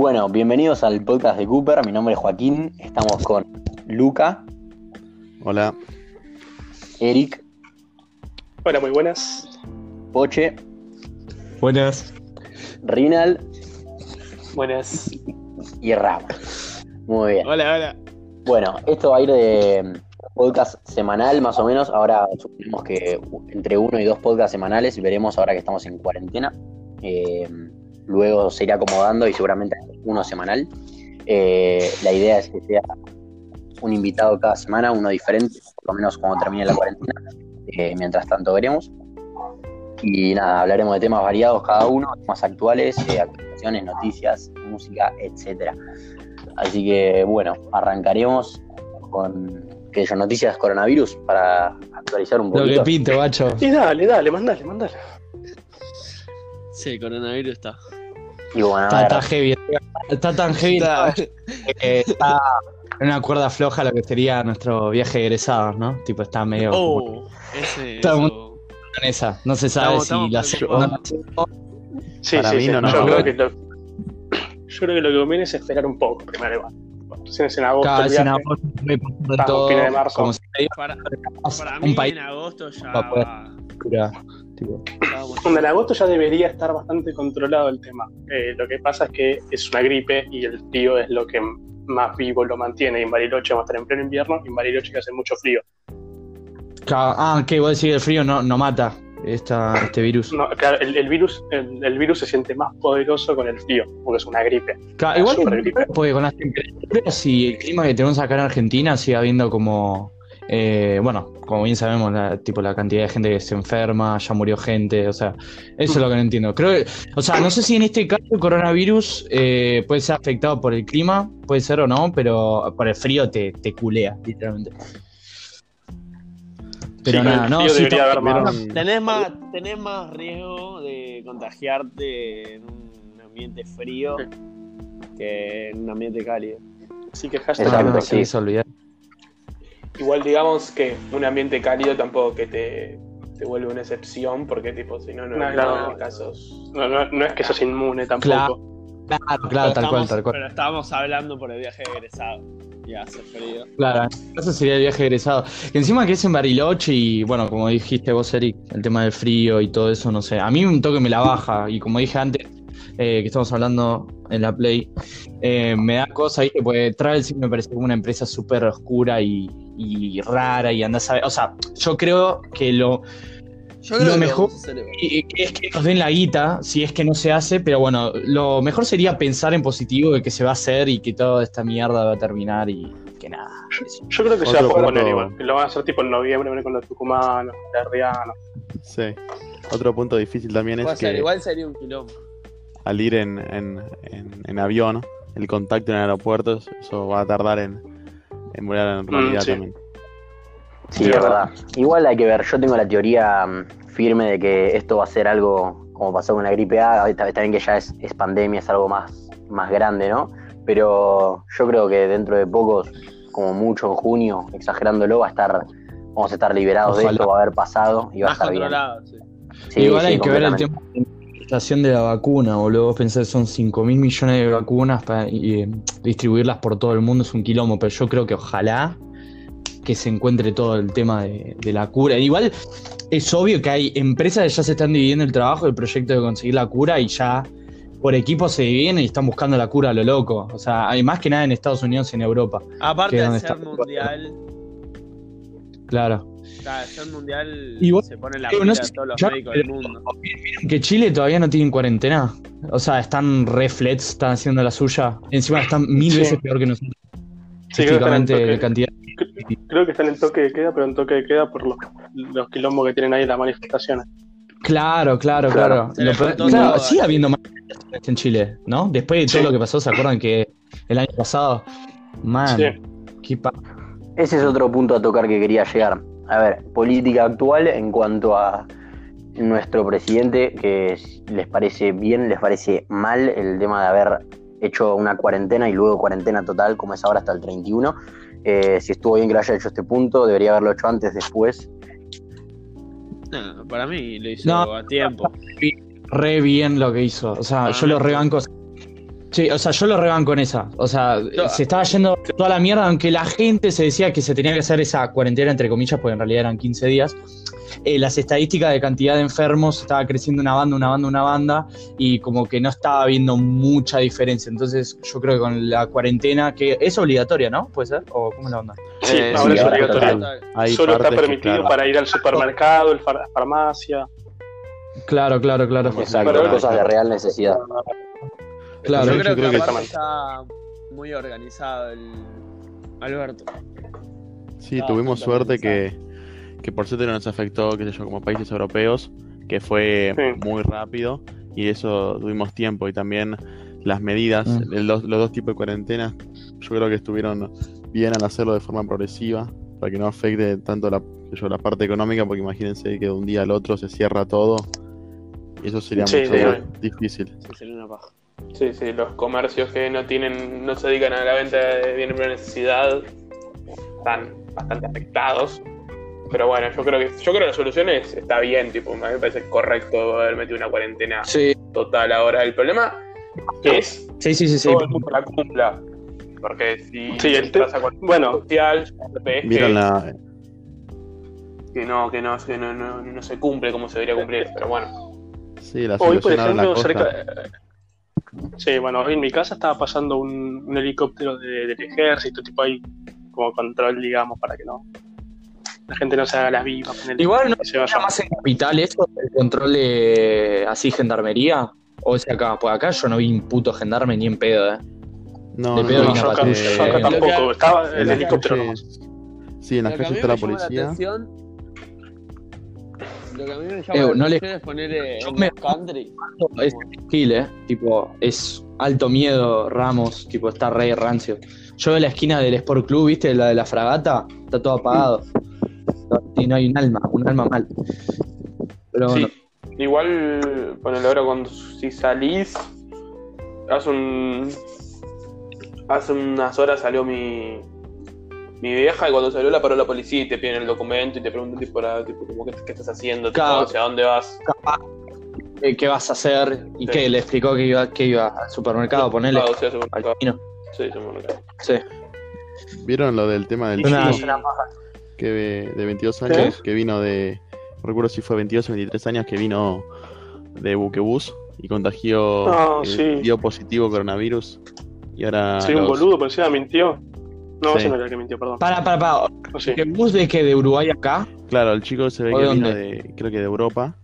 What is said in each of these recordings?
Bueno, bienvenidos al podcast de Cooper. Mi nombre es Joaquín. Estamos con Luca, Hola. Eric, Hola, muy buenas. Poche, Buenas. Rinal Buenas. y Ram. Muy bien. Hola, hola. Bueno, esto va a ir de podcast semanal más o menos. Ahora suponemos que entre uno y dos podcasts semanales y veremos ahora que estamos en cuarentena. Eh, luego se irá acomodando y seguramente uno semanal. Eh, la idea es que sea un invitado cada semana, uno diferente, por lo menos cuando termine la cuarentena. Eh, mientras tanto veremos. Y nada, hablaremos de temas variados cada uno, temas actuales, eh, actualizaciones, noticias, música, etcétera. Así que bueno, arrancaremos con que yo noticias coronavirus para actualizar un Lo que poquito. pinto, bacho. Y dale, dale, mandale, mandale. Sí, el coronavirus está. Y bueno, Está, está heavy. Está tan heavy Está- que está en una cuerda floja lo que sería nuestro viaje de egresados, ¿no? Tipo, está medio Oh, ese. Está muy- eso. en esa. No se sabe Estamos- si la estamos segunda- Sí, Para sí, mí sí. no nos yo, creo que lo, yo creo que lo que conviene es esperar un poco primero igual. Recién es en agosto. Vez en agosto me todo. de marzo. Como diga, Para, para un mí país en agosto ya va a poder. va- tipo, ya vamos a- Bueno, en agosto ya debería estar bastante controlado el tema. Eh, lo que pasa es que es una gripe y el frío es lo que más vivo lo mantiene. Y en Bariloche vamos a estar en pleno invierno y en Bariloche que hace mucho frío. Ah, ¿qué? Vos decís que el frío no, no mata esta, este virus. No, claro, el, el virus, el, el virus se siente más poderoso con el frío, porque es una gripe. Es igual una gripe. porque con las temperaturas y el clima que tenemos acá en Argentina sigue habiendo como eh, bueno, como bien sabemos, la, tipo la cantidad de gente que se enferma, ya murió gente, o sea, eso es lo que no entiendo. Creo que, o sea, no sé si en este caso el coronavirus eh, puede ser afectado por el clima, puede ser o no, pero por el frío te, te culea, literalmente. Pero Sí, nada, no, frío sí, debería está- haber más. Tenés más, tenés más riesgo de contagiarte en un ambiente frío que en un ambiente cálido. Así que hashtag Exacto, no, sí. olvidar. Igual digamos que un ambiente cálido tampoco que te, te vuelve una excepción, porque tipo, si no, no, No, no, casos. No, no, no es que sos inmune tampoco. Claro. Claro, claro, Pero tal cual, tal cual. Pero estábamos hablando por el viaje de egresado. Y hace frío. Claro, eso sería el viaje egresado. Que encima que es en Bariloche y bueno, como dijiste vos, Eric, el tema del frío y todo eso, no sé. A mí un toque me la baja y como dije antes, eh, que estamos hablando en la Play, eh, me da cosa, ¿viste? Porque Travel sí me parece como una empresa súper oscura y, y rara y andás a ver. O sea, yo creo que lo, Yo Lo mejor- es que nos den la guita, si es que no se hace, pero bueno, lo mejor sería pensar en positivo de que se va a hacer y que toda esta mierda va a terminar y que nada. Yo creo que se va a poner igual. que Lo van a hacer tipo en noviembre con los tucumanos, herdianos. Sí. Otro punto difícil también es ser, que igual sería un quilombo. Al ir en, en, en- en avión, el contacto en aeropuertos, eso va a tardar en, en volar en realidad sí. también. Sí, es verdad. Igual hay que ver, yo tengo la teoría mm, firme de que esto va a ser algo como pasó con la gripe A, está, está bien que ya es, es pandemia, es algo más, más grande, ¿no? Pero yo creo que dentro de pocos, como mucho en junio, exagerándolo, va a estar, vamos a estar liberados de esto, va a haber pasado y va a estar bien. sí. Sí, Igual sí, hay que ver el tema de la implementación de la vacuna, boludo. Vos pensás que son 5 mil millones de vacunas para y, eh, distribuirlas por todo el mundo es un quilombo, pero yo creo que ojalá que se encuentre todo el tema de, de la cura. Igual es obvio que hay empresas que ya se están dividiendo el trabajo, el proyecto de conseguir la cura y ya por equipo se dividen y están buscando la cura a lo loco. O sea, hay más que nada en Estados Unidos y en Europa. Aparte de ser mundial, Claro. Claro, ser mundial Y vos- se pone la eh, no sé todos los médicos del mundo. Que Chile todavía no tiene cuarentena. O sea, están reflex, están haciendo la suya. Encima están mil Sí. veces peor que nosotros. Sí, creo que, están en Físicamente, de toque, cantidad. creo que están en toque de queda, pero en toque de queda por los, los quilombos que tienen ahí en las manifestaciones. Claro, claro, Claro. claro. Lo todo. sigue habiendo manifestaciones en Chile, ¿no? Después de todo Sí. lo que pasó, ¿se acuerdan que el año pasado? Man, Sí. qué pa- Ese es otro punto a tocar que quería llegar. A ver, política actual en cuanto a nuestro presidente, que les parece bien, les parece mal el tema de haber hecho una cuarentena y luego cuarentena total, como es ahora hasta el 31. Eh, si estuvo bien que lo haya hecho este punto, debería haberlo hecho antes, después. No, para mí lo hizo No. a tiempo. re bien lo que hizo. O sea, yo lo rebanco. Sí, o sea, yo lo reban con esa. O sea, se estaba yendo toda la mierda, aunque la gente se decía que se tenía que hacer esa cuarentena, entre comillas, porque en realidad eran 15 días. Eh, las estadísticas de cantidad de enfermos estaba creciendo una banda, una banda, una banda, y como que no estaba habiendo mucha diferencia. Entonces, yo creo que con la cuarentena, que es obligatoria, ¿no? ¿Puede ser? ¿O cómo es la onda? Sí, Eh, ahora es. Hay Solo está permitido claro, para ir al supermercado, el far- la farmacia. Claro, claro, claro. Exacto, Pero- cosas de real necesidad. Claro, yo yo creo, que, que aparte está está muy organizado el Alberto. Sí, Ah, tuvimos suerte que, que por suerte no nos afectó, qué sé yo, como países europeos, que fue Sí. muy rápido y eso tuvimos tiempo y también las medidas, Mm. el- los, los dos tipos de cuarentena, yo creo que estuvieron bien al hacerlo de forma progresiva para que no afecte tanto la, yo, la parte económica, porque imagínense que de un día al otro se cierra todo y eso sería Sí, mucho sí. más difícil. Sí, sería una paja. Sí, sí, los comercios que no tienen, no se dedican a la venta de bienes de necesidad están bastante afectados. Pero bueno, yo creo que yo creo que la solución es, está bien, tipo, a mí me parece correcto haber metido una cuarentena Sí, total ahora. El problema es sí, sí, sí. sí. todo el mundo la cumpla. Porque si Sí, entras a cualquier bueno. social, ves que, la, que no, que no, que no, no, no se cumple como se debería cumplir. Pero bueno, sí, la Hoy, por ejemplo, costa. cerca. Sí, bueno, hoy en mi casa estaba pasando un, un helicóptero de- del ejército, tipo ahí, como control, digamos, para que no. La gente no se haga las vivas. Igual no se vaya. ¿Era más en capital eso, el control de así gendarmería? ¿O es acá? Pues acá yo no vi un puto gendarme ni en pedo, ¿eh? No, de no, pedo no, y yo acá, yo tampoco, estaba en el helicóptero nomás. Sí, en las calles está la policía. atención- Lo que a mí me llama Eh, la no le- es poner eh, Yo en me- country. Es kill, ¿eh? Tipo, es alto miedo, Ramos, tipo, está re rancio. Yo en la esquina del Sport Club, ¿viste? La de la fragata, está todo apagado. Y no hay un alma, un alma mal. Pero bueno, Sí, igual, ponele ahora cuando si salís, hace un hace unas horas salió mi mi vieja y cuando salió la paró la policía y te piden el documento y te preguntan tipo, tipo como, ¿qué, qué estás haciendo? Tipo, Claro. ¿Hacia dónde vas? ¿qué, qué vas a hacer? ¿Y Sí. qué? ¿Le explicó que iba, que iba al supermercado? Ponele al supermercado. chino. Sí, supermercado. Sí. ¿Vieron lo del tema del Y- chico y- que de, de 22 años que vino de, no recuerdo si fue 22 o 23 años que vino de Buquebus y contagió, Ah, eh, sí. dio positivo coronavirus y ahora Sí, un boludo, pero encima mintió. No, Sí. ese no era el que mintió, perdón. Para, para, para. O sí. ¿Que bus de que de Uruguay acá? Claro, el chico se ve ¿O que de vino dónde? de, creo que de Europa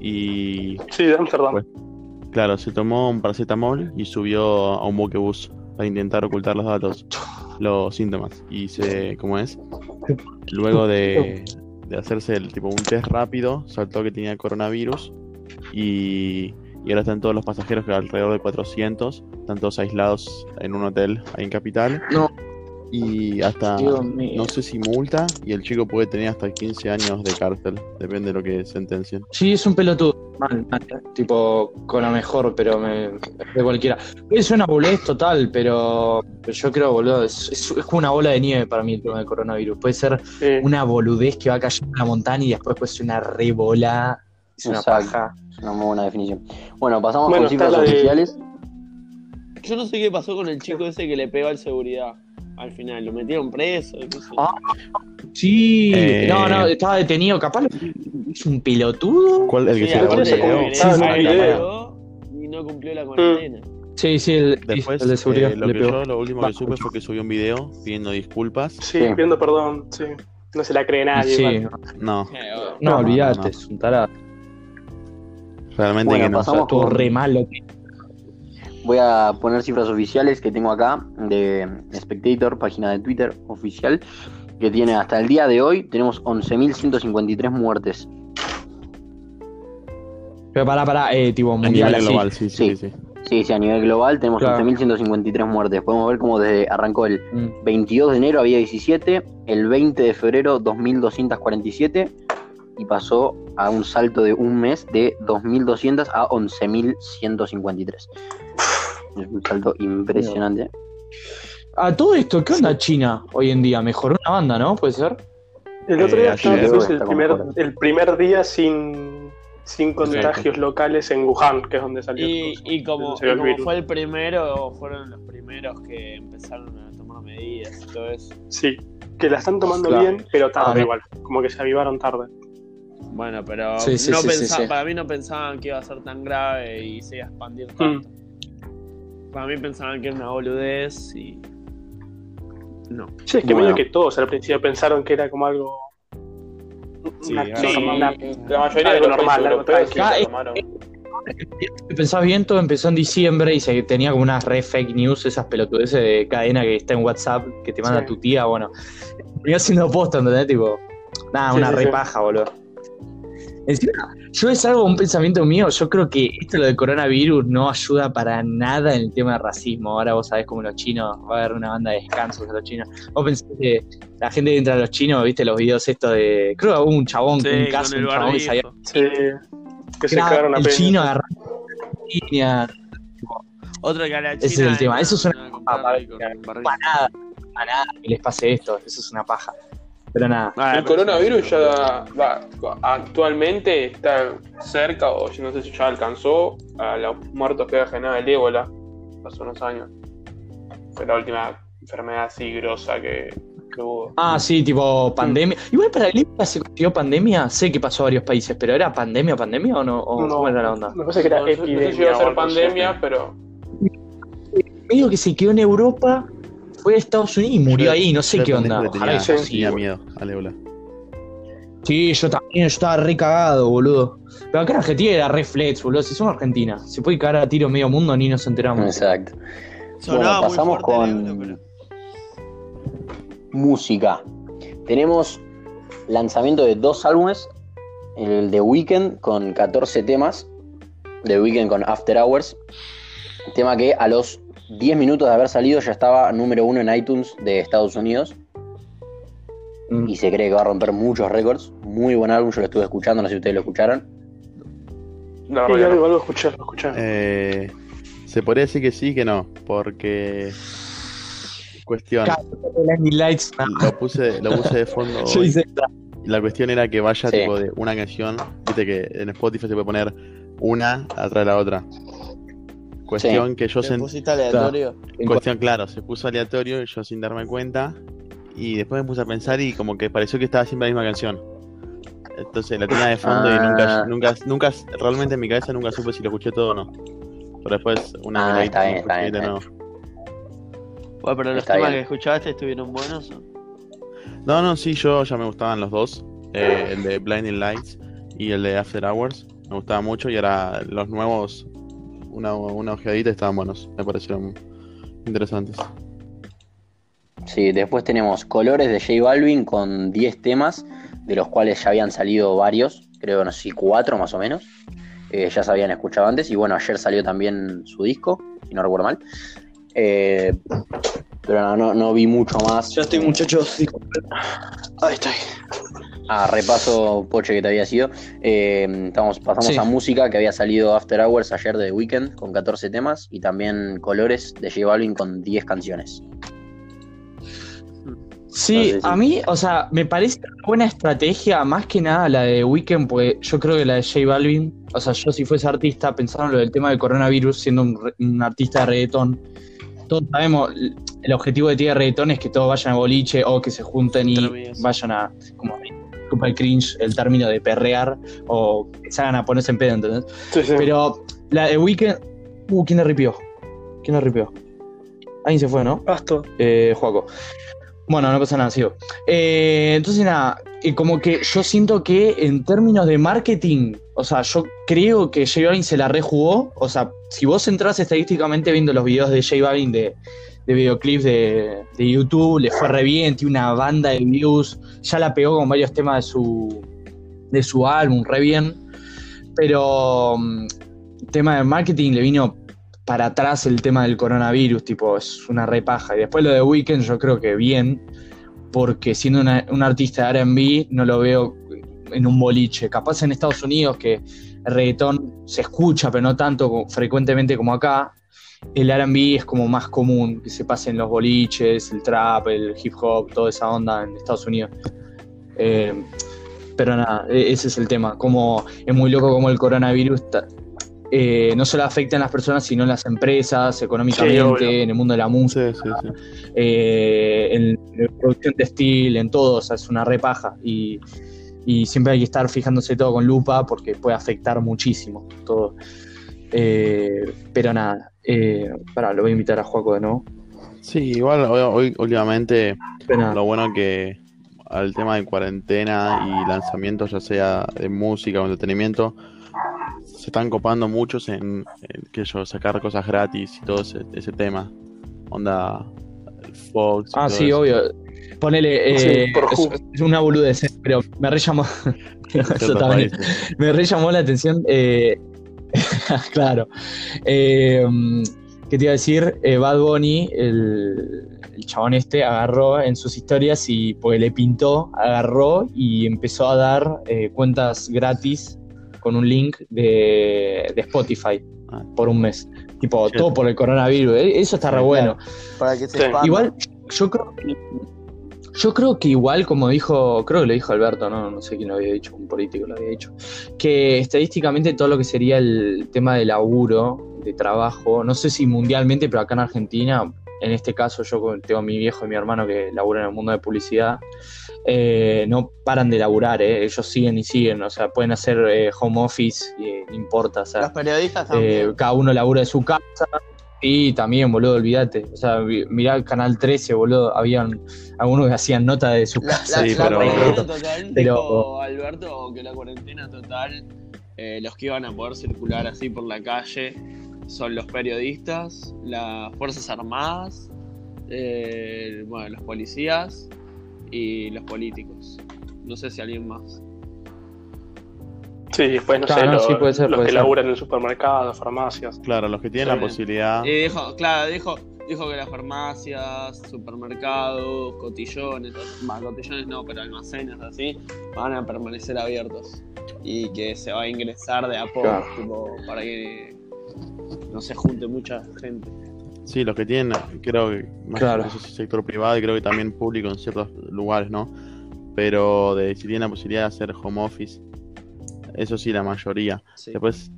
y Sí, de Amsterdam. Pues- claro, se tomó un paracetamol y subió a un buquebus para intentar ocultar los datos, los síntomas. Y se, ¿cómo es? Luego de, de hacerse el tipo un test rápido, saltó que tenía coronavirus y, y ahora están todos los pasajeros, que alrededor de 400, están todos aislados en un hotel ahí en Capital. No. Y hasta, no sé si multa, y el chico puede tener hasta 15 años de cárcel, depende de lo que sentencien. Sí, es un pelotudo. Mal, mal. Tipo, con la mejor, pero me, de cualquiera. Es una boludez total, pero, pero yo creo, boludo, es, es, es como una bola de nieve para mí el tema del coronavirus. Puede ser Sí. una boludez que va cayendo en la montaña y después puede ser una rebola. Es una Exacto. paja. Es una muy buena definición. Bueno, pasamos Bueno, con cifras la de- oficiales. Yo no sé qué pasó con el chico ese que le pegó al seguridad. Al final, lo metieron preso. qué sé yo. Ah, Sí, Eh. no, no, estaba detenido. Capaz es un pelotudo. ¿Cuál? El que Sí, se grabó el video. le- Sí, sí. pegó y no cumplió la cuarentena. Sí, sí, el, Después, el de seguridad eh, lo le que yo lo último Va. que supe fue que subió un video pidiendo disculpas. Sí, Sí. pidiendo perdón, sí. No se la cree nadie. Sí, igual. No, Eh, no, No, olvídate, no, es un tarado. realmente Bueno, que no. pasamos Todo con- re malo. Voy a poner cifras oficiales que tengo acá de Spectator, página de Twitter oficial, que tiene hasta el día de hoy, tenemos 11.153 muertes. Pero pará, pará, eh, tipo A mundial nivel global, sí, sí, Sí. sí. Sí, sí, a nivel global tenemos Claro. 11.153 muertes. Podemos ver cómo desde arrancó el Mm. 22 de enero había 17, el 20 de febrero 2.247 y pasó a un salto de un mes de 2.200 a 11.153. Es un salto impresionante. A todo esto, ¿qué onda China hoy en día? Mejoró una banda, ¿no? ¿Puede ser? El otro Eh, día ayer estaba- es el primer, mejor. el primer día sin, sin contagios locales en Wuhan, que es donde salió. Y, el y como, y como fue el primero, fueron los primeros que empezaron a tomar medidas y todo eso. Sí, que la están tomando Claro. bien, pero tarde Ah, igual. Como que se avivaron tarde. Bueno, pero Sí, sí, no sí, sí, pensa- sí. para mí no pensaban que iba a ser tan grave y se iba a expandir Mm. Para mí pensaban que era una boludez y. No. Sí, es que Bueno. medio que todos al principio pensaron que era como algo. Sí, una, ahora Sí, una- la mayoría de algo los normal, europeos lo tomaron. Pensás bien, todo empezó en diciembre y se tenía como unas re fake news, esas pelotudeces de cadena que está en WhatsApp que te manda Sí. tu tía, bueno. Venía haciendo posta, ¿entendés? Tipo, nada, Sí, una sí, re sí. paja, boludo. Encima, yo es algo, un pensamiento mío, yo creo que esto lo de coronavirus no ayuda para nada en el tema de racismo. Ahora vos sabés como los chinos, va a haber una banda de descansos de los chinos. Vos pensás que la gente que entra a los chinos, viste los videos estos de. Creo que hubo un chabón, Sí, un caso, un chabón que sabía. Sí, que se Nada, cagaron a el chino agarrando línea, Otro que a la China. Ese es el tema, eso es una- a comprarle con para para nada, para nada que les pase esto, eso es una paja. Pero nada. Ah, El coronavirus ya va, actualmente está cerca, o yo no sé si ya alcanzó, a los muertos que ha generado el ébola hace unos años. Fue la última enfermedad así grosa que, que hubo. Ah, sí, tipo pandemia. Igual para el época se consiguió pandemia, sé que pasó a varios países, pero ¿era pandemia, pandemia o no? ¿O No, cómo era la onda? Me parece que era No sé- no sé epidemia. si iba a ser pandemia, pero Medio que se quedó en Europa, fue a Estados Unidos y murió Yo- ahí, no sé qué de onda. Ojalá tenía, tenía miedo al ébola. Sí, yo también, yo estaba re cagado, boludo. Pero acá en Argentina era re flex, boludo. Si somos Argentina, se puede cagar a tiro medio mundo ni nos enteramos. Exacto. Sonaba Bueno, pasamos con ébola, música. Tenemos lanzamiento de dos álbumes. El de Weekend con 14 temas. The Weekend con After Hours. Tema que a los 10 minutos de haber salido ya estaba número uno en iTunes de Estados Unidos. Mm. Y se cree que va a romper muchos récords. Muy buen álbum, yo lo estuve escuchando, no sé si ustedes lo escucharon. no, Sí, no, algo, algo escuché, algo escuché. Eh, se podría decir que sí, que no, porque. Cuestión, lo puse, lo puse de fondo. Yo La cuestión era que vaya Sí. tipo de una canción, viste que en Spotify se puede poner una atrás de la otra. Cuestión que yo ¿Te sentí. pusiste aleatorio? Cuestión, claro, se puso aleatorio y yo sin darme cuenta. Y después me puse a pensar y como que pareció que estaba siempre la misma canción. Entonces la tenía de fondo y Ah. nunca, nunca, nunca, realmente en mi cabeza nunca supe si lo escuché todo o no. Pero después una Ah, miradita está bien, está bien, de está nuevo. Bueno, pero los Está temas que escuchaste estuvieron buenos. ¿o? No, no, sí, yo ya me gustaban los dos. eh, el de Blinding Lights y el de After Hours. Me gustaban mucho y ahora los nuevos, una, una ojeadita estaban buenos. Me parecieron interesantes. Sí, después tenemos Colores de J Balvin con 10 temas, de los cuales ya habían salido varios, creo, no sé si cuatro más o menos. Eh, ya se habían escuchado antes. Y bueno, ayer salió también su disco, si no recuerdo mal. Eh, pero no, no, no vi mucho más. Ya estoy, muchachos. Ahí estoy. Ah, repaso, Poche, que te había sido. Eh, estamos, pasamos Sí. a música que había salido After Hours ayer de The Weeknd con 14 temas y también Colores de J Balvin con 10 canciones. Sí, No sé si- a mí, o sea, me parece una buena estrategia, más que nada la de Weekend, porque yo creo que la de J Balvin, o sea, yo si fuese artista, pensando en lo del tema del coronavirus, siendo un, re- un artista de reggaetón, todos sabemos, el objetivo de Tía Reggaetón es que todos vayan a boliche o que se junten y vayan a, como, super cringe el término de perrear o hagan a ponerse en pedo, ¿entendés? Sí, sí. Pero la de Weekend, uh, ¿quién le ripió? ¿Quién le ripió? Alguien se fue, ¿no? Pasto. Eh, Juaco. Bueno, no pasa nada, sigo. Eh, entonces, nada, eh, como que yo siento que en términos de marketing, o sea, yo creo que J Balvin se la rejugó. O sea, si vos entras estadísticamente viendo los videos de J Balvin de, de videoclips de, de YouTube, le fue re bien, tiene una banda de views, ya la pegó con varios temas de su, de su álbum, re bien. Pero mm, tema de marketing le vino para atrás el tema del coronavirus, tipo, es una repaja. Y después lo de Weekend yo creo que bien, porque siendo una- un artista de RB no lo veo en un boliche. Capaz en Estados Unidos que el reggaetón se escucha, pero no tanto frecuentemente como acá. El RB es como más común, que se pase en los boliches, el trap, el hip hop, toda esa onda en Estados Unidos. Eh, Pero nada, e- ese es el tema. Como es muy loco como el coronavirus eh, no solo afecta a las personas, sino en las empresas, económicamente, en el mundo de la música, Sí, sí, sí. eh, en la producción textil, en todo, o sea, es una repaja. Y, y siempre hay que estar fijándose todo con lupa porque puede afectar muchísimo todo. Eh, pero nada, eh, pará, lo voy a invitar a Juaco de nuevo. Sí, igual hoy, hoy últimamente lo bueno que al tema de cuarentena y lanzamientos, ya sea de música o entretenimiento, se están copando muchos en, en, qué sé yo, sacar cosas gratis y todo ese, ese tema. Onda, Fox. Ah, sí, eso. obvio. Ponele, eh, es, una boludez, eh, pero me re llamó, eso también. me re llamó la atención. eh, claro. Eh, ¿Qué te iba a decir? Eh, Bad Bunny, el, el chabón este, agarró en sus historias y, pues le pintó, agarró y empezó a dar eh, cuentas gratis con un link de, de Spotify Ah. por un mes. Tipo, Sí. todo por el coronavirus. eh, Eso está re bueno. Para que se Sí. expanda. Igual, yo creo que, yo creo que igual, como dijo, creo que lo dijo Alberto, no, no sé quién lo había dicho, un político lo había dicho, que estadísticamente todo lo que sería el tema de laburo, de trabajo, no sé si mundialmente, pero acá en Argentina, en este caso yo tengo a mi viejo y mi hermano que laburan en el mundo de publicidad, eh, no paran de laburar, eh, ellos siguen y siguen, o sea, pueden hacer eh, home office, y no importa, o sea, Los periodistas eh, también. cada uno labura de su casa. Y también, boludo, olvídate. O sea, mirá el canal 13, boludo. Habían algunos que hacían nota de su La, casa. la- Sí, la pero- cuarentena total, pero- dijo Alberto que la cuarentena total, eh, los que iban a poder circular así por la calle son los periodistas, las Fuerzas Armadas, eh, bueno, los policías y los políticos. No sé si alguien más. Sí, después no Claro, sé, no, lo- sí, puede ser, los puede que ser. laburan en supermercados, farmacias. Claro, los que tienen Sí. la posibilidad. Y dijo, claro, dijo, dijo que las farmacias, supermercados, cotillones, bah, cotillones no, pero almacenes así, van a permanecer abiertos. Y que se va a ingresar de a poco, Claro. tipo, para que no se junte mucha gente. Sí, los que tienen, creo que más Claro. si sector privado y creo que también público en ciertos lugares, ¿no? Pero de si tienen la posibilidad de hacer home office, eso sí, la mayoría. Sí. Después,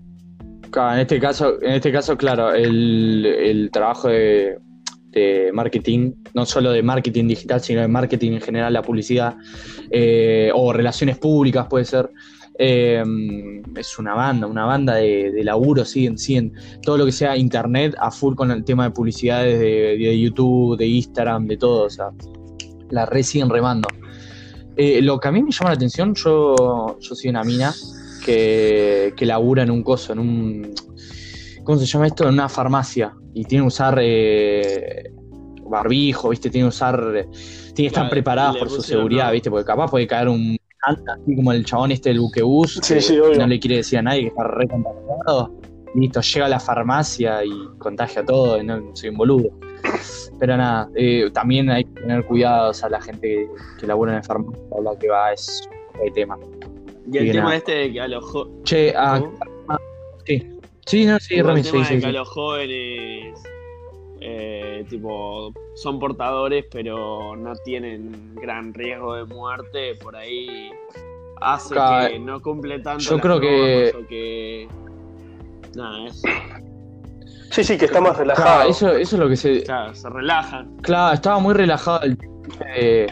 Claro, en este caso, en este caso, claro, el, el trabajo de, de marketing, no solo de marketing digital, sino de marketing en general, la publicidad, eh, o relaciones públicas puede ser. eh, es una banda, una banda de, de laburo, siguen, siguen. Todo lo que sea internet a full con el tema de publicidades de, de YouTube, de Instagram, de todo, o sea, la red siguen remando. Eh, lo que a mí me llama la atención, yo, yo soy una mina que, que labura en un coso, en un. ¿Cómo se llama esto? En una farmacia. Y tiene que usar eh, barbijo, ¿viste? Tiene que usar. Tiene que estar Claro, preparadas por su seguridad, ¿viste? Porque capaz puede caer un. Así como el chabón este del buquebús, Sí, que sí, no le quiere decir a nadie que está re contagiado. Listo, llega a la farmacia y contagia todo, y no soy un boludo. Pero nada, eh, también hay que tener cuidado, o sea, la gente que, que labura en la farmacia, lo que va es el tema. Y el tema este de que a los jo- Che, ah, ¿Cómo? sí. Sí, no, sí, Rami, el sí, tema sí, que a los jóvenes eh, tipo son portadores pero no tienen gran riesgo de muerte por ahí hace Ca- que no cumple tanto yo las creo que- que nada es Sí, sí, que está más Claro, relajado. eso, eso es lo que se. claro se relajan Claro, estaba muy relajado el eh,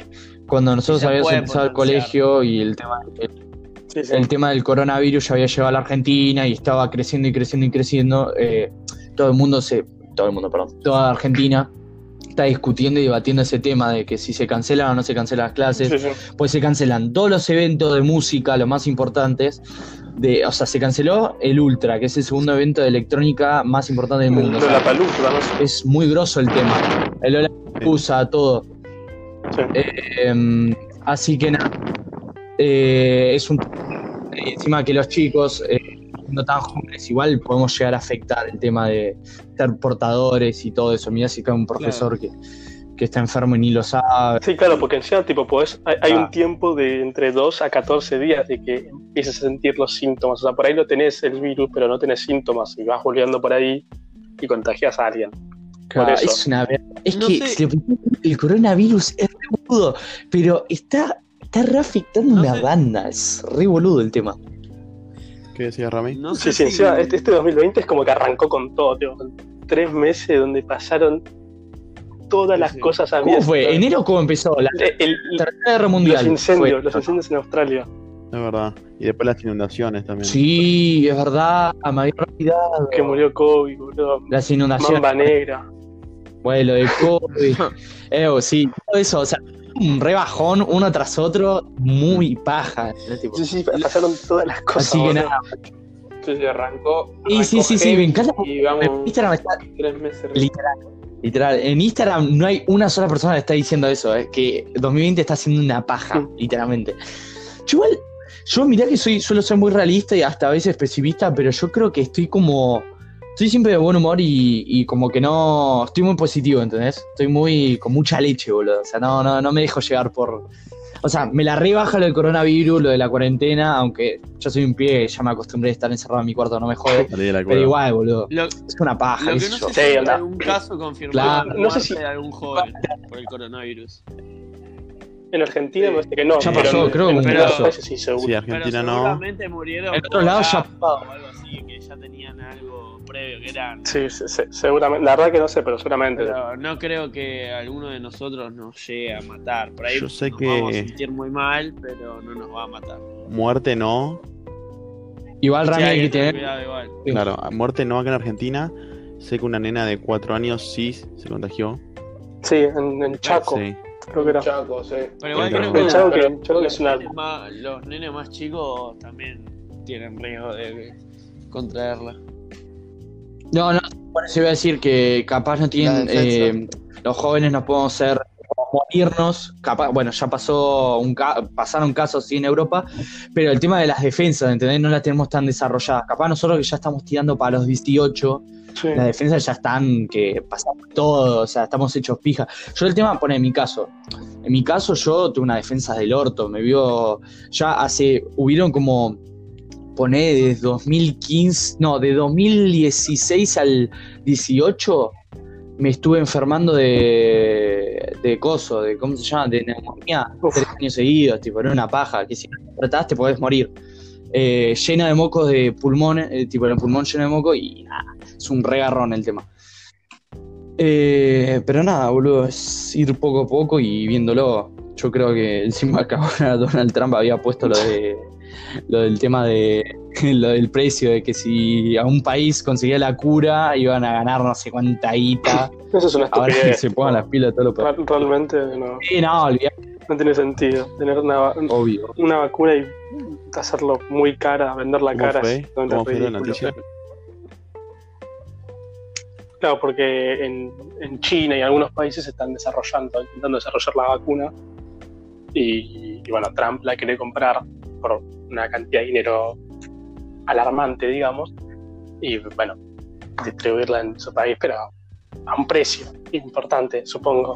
cuando nosotros habíamos empezado el colegio y el tema, Sí, sí. el tema del coronavirus ya había llegado a la Argentina y estaba creciendo y creciendo y creciendo. eh, todo el mundo se. Todo el mundo, perdón. Toda Argentina está discutiendo y debatiendo ese tema de que si se cancelan o no se cancelan las clases. Sí, sí. pues se cancelan todos los eventos de música, los más importantes. De, o sea, se canceló el Ultra, que es el segundo evento de electrónica más importante del mundo. La palusa, no es muy grosso el tema. El usa todo. Sí. Eh, así que nada. Eh, es un. y encima que los chicos, eh, no tan jóvenes, igual podemos llegar a afectar el tema de ser portadores y todo eso. Mira si cae un profesor que, que está enfermo y ni lo sabe. Sí, claro, porque encima tipo, podés- hay, hay Ah. un tiempo de entre 2 a 14 días de que empieces a sentir los síntomas. O sea, por ahí no tenés el virus, pero no tenés síntomas y vas volviendo por ahí y contagias a alguien. Eso. Es una Es No que sé. si le ponemos el coronavirus es re boludo, pero está está reafectando No una sé. banda. Es re boludo el tema. ¿Qué decía Rami? No Sí, sé sí, si- este, este 2020 es como que arrancó con todo, tío, tres meses donde pasaron todas Sí, las sí. cosas ¿Cómo habidas. fue? ¿Enero cómo empezó? La El- el- Tercera Guerra Mundial. los incendios, fue. los incendios en Australia. Es verdad. Y después las inundaciones también. Sí, es verdad. Me había olvidado. Que murió Kobe, boludo. Las inundaciones. Mamba negra. Bueno, lo de COVID. Eh, sí, todo eso. O sea, un rebajón uno tras otro. Muy paja. ¿no? Tipo, Sí, sí, pasaron todas las cosas. Así que nada. Sí, sí, arrancó. Sí, sí, me encanta. Y vamos En Instagram está tres meses. literal. Literal. En Instagram no hay una sola persona que está diciendo eso, eh, que 2020 está haciendo una paja, literalmente. Yo igual, yo mirá que soy, suelo ser muy realista y hasta a veces pesimista, pero yo creo que estoy como. Estoy siempre de buen humor y, y como que no. Estoy muy positivo, ¿entendés? Estoy muy. con mucha leche, boludo. O sea, no, no, no me dejo llegar por. O sea, me la rebaja lo del coronavirus, lo de la cuarentena, aunque yo soy un pie, ya me acostumbré a estar encerrado en mi cuarto, no me jode. Pero igual, boludo. Lo, Es una paja, lo que no yo. sé Sí, si hay anda. algún caso confirmado Claro. No sé si- de algún joven por el coronavirus. En Argentina me parece que no. Ya pero pasó, en- creo en pasó. países sí, seguro. Sí, Pero Argentina no. seguramente murieron En otro lado ya- o algo así, que ya tenían algo previo, que eran... Sí, sí, sí, seguramente. La verdad que no sé, pero seguramente. Pero no creo que alguno de nosotros nos llegue a matar. Por ahí Yo sé nos que- vamos a sentir muy mal, pero no nos va a matar. Muerte no. Igual, Sí, Rami, hay que tener tener. cuidado igual. Sí. Claro, muerte no acá en Argentina. Sé que una nena de 4 años sí se contagió. Sí, en, en Chaco, Sí. Creo que era. Chaco, sí. Pero igual creo que, En Chaco, que, Pero- Chaco que es una. los, nenes más, los nenes más chicos también tienen riesgo de contraerla. No, no, por eso iba a decir que capaz no tienen. Eh, los jóvenes no podemos ser. morirnos, capaz, bueno, ya pasó un ca- pasaron casos sí en Europa, pero el tema de las defensas, ¿entendés? No las tenemos tan desarrolladas. Capaz nosotros que ya estamos tirando para los 18, Sí. las defensas ya están, que pasamos todo, o sea, estamos hechos pija. Yo el tema, pone en mi caso. En mi caso yo tuve una defensa del orto, me vio, ya hace, hubieron como, pone desde 2015, no, de 2016 al 18, me estuve enfermando de, de coso, de, ¿cómo se llama? De neumonía, Uf. tres años seguidos, tipo, era una paja, que si no te tratás te podés morir. Eh, llena de mocos de pulmón, eh, tipo el pulmón lleno de moco y nada, es un regarrón el tema. Eh, pero nada, boludo, es ir poco a poco y viéndolo. Yo creo que encima acá ahora Donald Trump había puesto lo de lo del tema de lo del precio, de que si a un país conseguía la cura iban a ganar no sé cuánta guita. Eso es una Ahora que estupidez. se pongan las pilas los países. Ra- Realmente no, Sí, no, tiene sentido. Tener una, obvio. una vacuna y hacerlo muy cara, venderla ¿Cómo cara fue? es totalmente ¿Cómo fue la noticia? Claro, porque en, en China y algunos países están desarrollando, intentando desarrollar la vacuna. Y, y bueno, Trump la quiere comprar por una cantidad de dinero alarmante, digamos. Y bueno, distribuirla en su país, pero a un precio importante, supongo.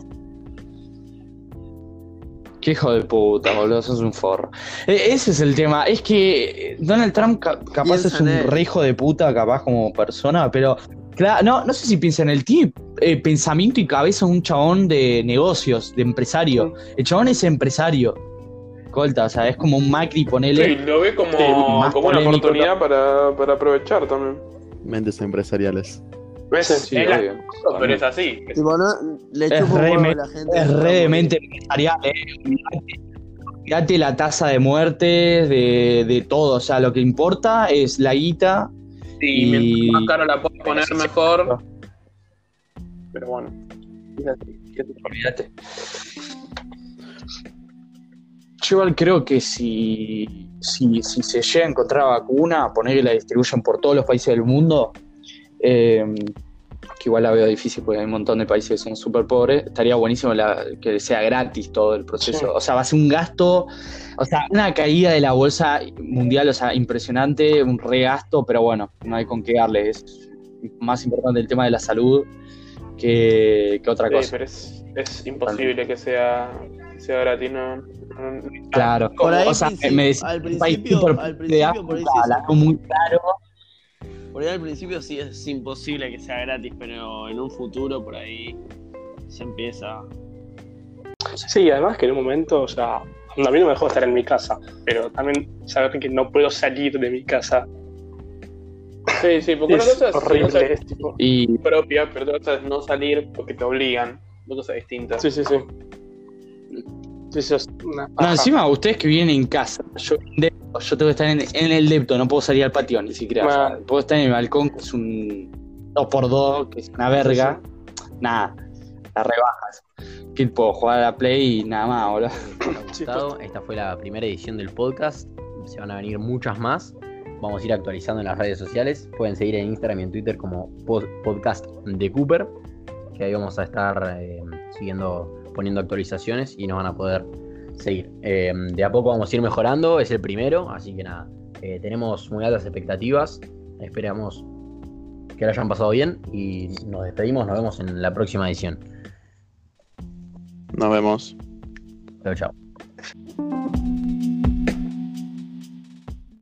Qué hijo de puta, boludo, sos un forro. E- ese es el tema. Es que Donald Trump ca- capaz es un re hijo de puta, capaz como persona, pero claro, no, no sé si piensa en el tiene eh, pensamiento y cabeza un chabón de negocios, de empresario. El chabón es empresario. Colta, o sea, es como un Macri, ponele. Sí, lo ve como, una oportunidad para, para aprovechar también. Mentes empresariales. ¿Ves? Sí, es la- pero es así. Le Es un re me- a la gente. Es re de mente empresarial, eh. Fíjate la tasa de muertes, de, de todo. O sea, lo que importa es la guita. Y Y- mientras más caro la puedes poner mejor. Pero bueno. Olvídate. Yo igual creo que si, si, si se llega a encontrar vacuna, poner que la distribuyan por todos los países del mundo, eh, que igual la veo difícil porque hay un montón de países que son súper pobres, estaría buenísimo la- que sea gratis todo el proceso. Sí. O sea, va a ser un gasto, o sea, una caída de la bolsa mundial, o sea, impresionante, un regasto, pero bueno, no hay con qué darle. Es más importante el tema de la salud que, que otra Sí, cosa. pero es, es imposible que sea, que sea gratis. No, Claro. Por ahí o sea, me decís, al país principio- tipo al de principio por ahí sí la muy caro. Por ahí al principio sí es imposible que sea gratis, pero en un futuro por ahí se empieza. Sí, además que en un momento, o sea, a mí no me dejó estar en mi casa, pero también saber que no puedo salir de mi casa Sí, sí, porque una es cosa es, horrible. una cosa Es tipo, Y propia, pero otra cosa es no salir porque te obligan. Dos cosas distintas. sí, sí, sí. Sí, sí, es una no, encima ustedes que viven en casa, yo, depto, yo tengo que estar en, en el depto, no puedo salir al patio ni siquiera. o sea, Bueno. puedo estar en el balcón, que es un 2x2, que es una verga. Nada, la rebajas. Que puedo jugar a la Play y nada más. Sí, gustado. Esta fue la primera edición del podcast. Se van a venir muchas más. Vamos a ir actualizando en las redes sociales. Pueden seguir en Instagram y en Twitter como pod- podcast de Cooper. Que ahí vamos a estar eh, siguiendo, poniendo actualizaciones y nos van a poder seguir. Eh, de a poco vamos a ir mejorando. Es el primero, así que nada. eh, tenemos muy altas expectativas. Esperamos que lo hayan pasado bien y nos despedimos. Nos vemos en la próxima edición. Nos vemos. Chao, chao.